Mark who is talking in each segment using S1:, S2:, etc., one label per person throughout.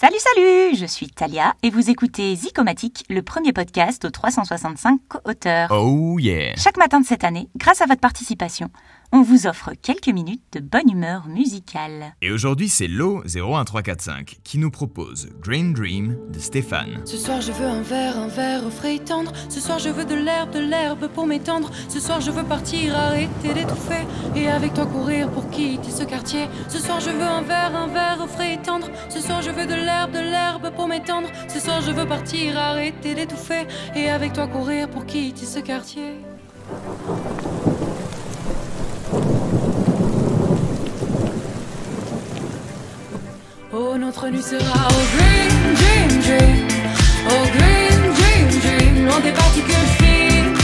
S1: Salut, salut Je suis Talia et vous écoutez Zicomatique, le premier podcast aux 365 co-auteurs.
S2: Oh yeah
S1: Chaque matin de cette année, grâce à votre participation, on vous offre quelques minutes de bonne humeur musicale.
S2: Et aujourd'hui, c'est Lo01345 qui nous propose Green Dream de Stéphane.
S3: Ce soir je veux un verre, un verre frais et tendre. Ce soir je veux de l'herbe, de l'herbe pour m'étendre. Ce soir je veux partir, arrêter d'étouffer. Et avec toi courir pour quitter ce quartier. Ce soir je veux un verre, un verre frais et tendre. Ce soir je veux de l'herbe, de l'herbe pour m'étendre. Ce soir je veux partir, arrêter d'étouffer. Et avec toi courir pour quitter ce quartier. Oh, notre nuit sera au green dream dream. Oh, green dream dream. Loin des particules fines.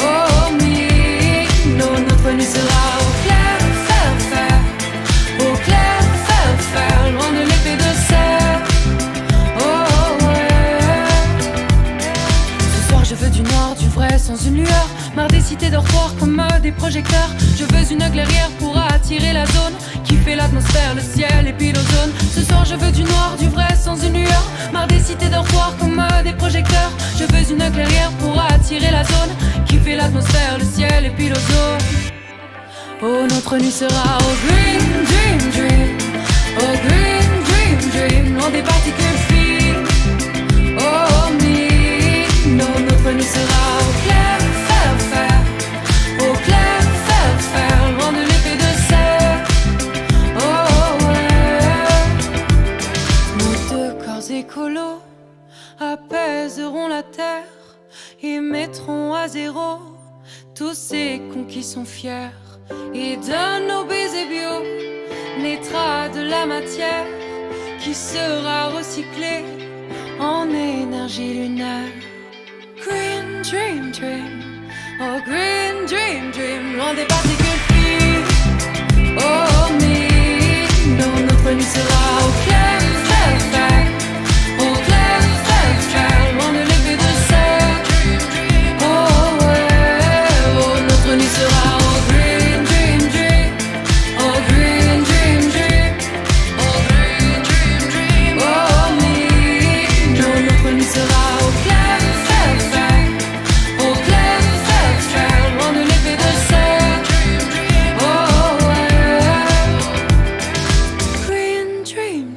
S3: Oh, me. Non, notre nuit sera au clair, fer, fer. Au clair, fer, fer. Loin de l'épée de serre. Oh, ouais. Ce soir, je veux du noir, du vrai, sans une lueur. Marre des cités dortoirs comme des projecteurs. Je veux une clairière pour attirer la zone l'atmosphère, le ciel et puis l'ozone. Ce soir, je veux du noir, du vrai, sans une lueur. Marre des cités dortoirs comme des projecteurs. Je veux une clairière pour attirer la zone qui l'atmosphère, le ciel et puis l'ozone. Oh, notre nuit sera au green dream dream. Apaiseront la terre et mettront à zéro tous ces cons qui sont fiers. Et de nos baisers bio naîtra de la matière qui sera recyclée en énergie lunaire. Green dream dream, oh green dream dream, loin des particules fines. Oh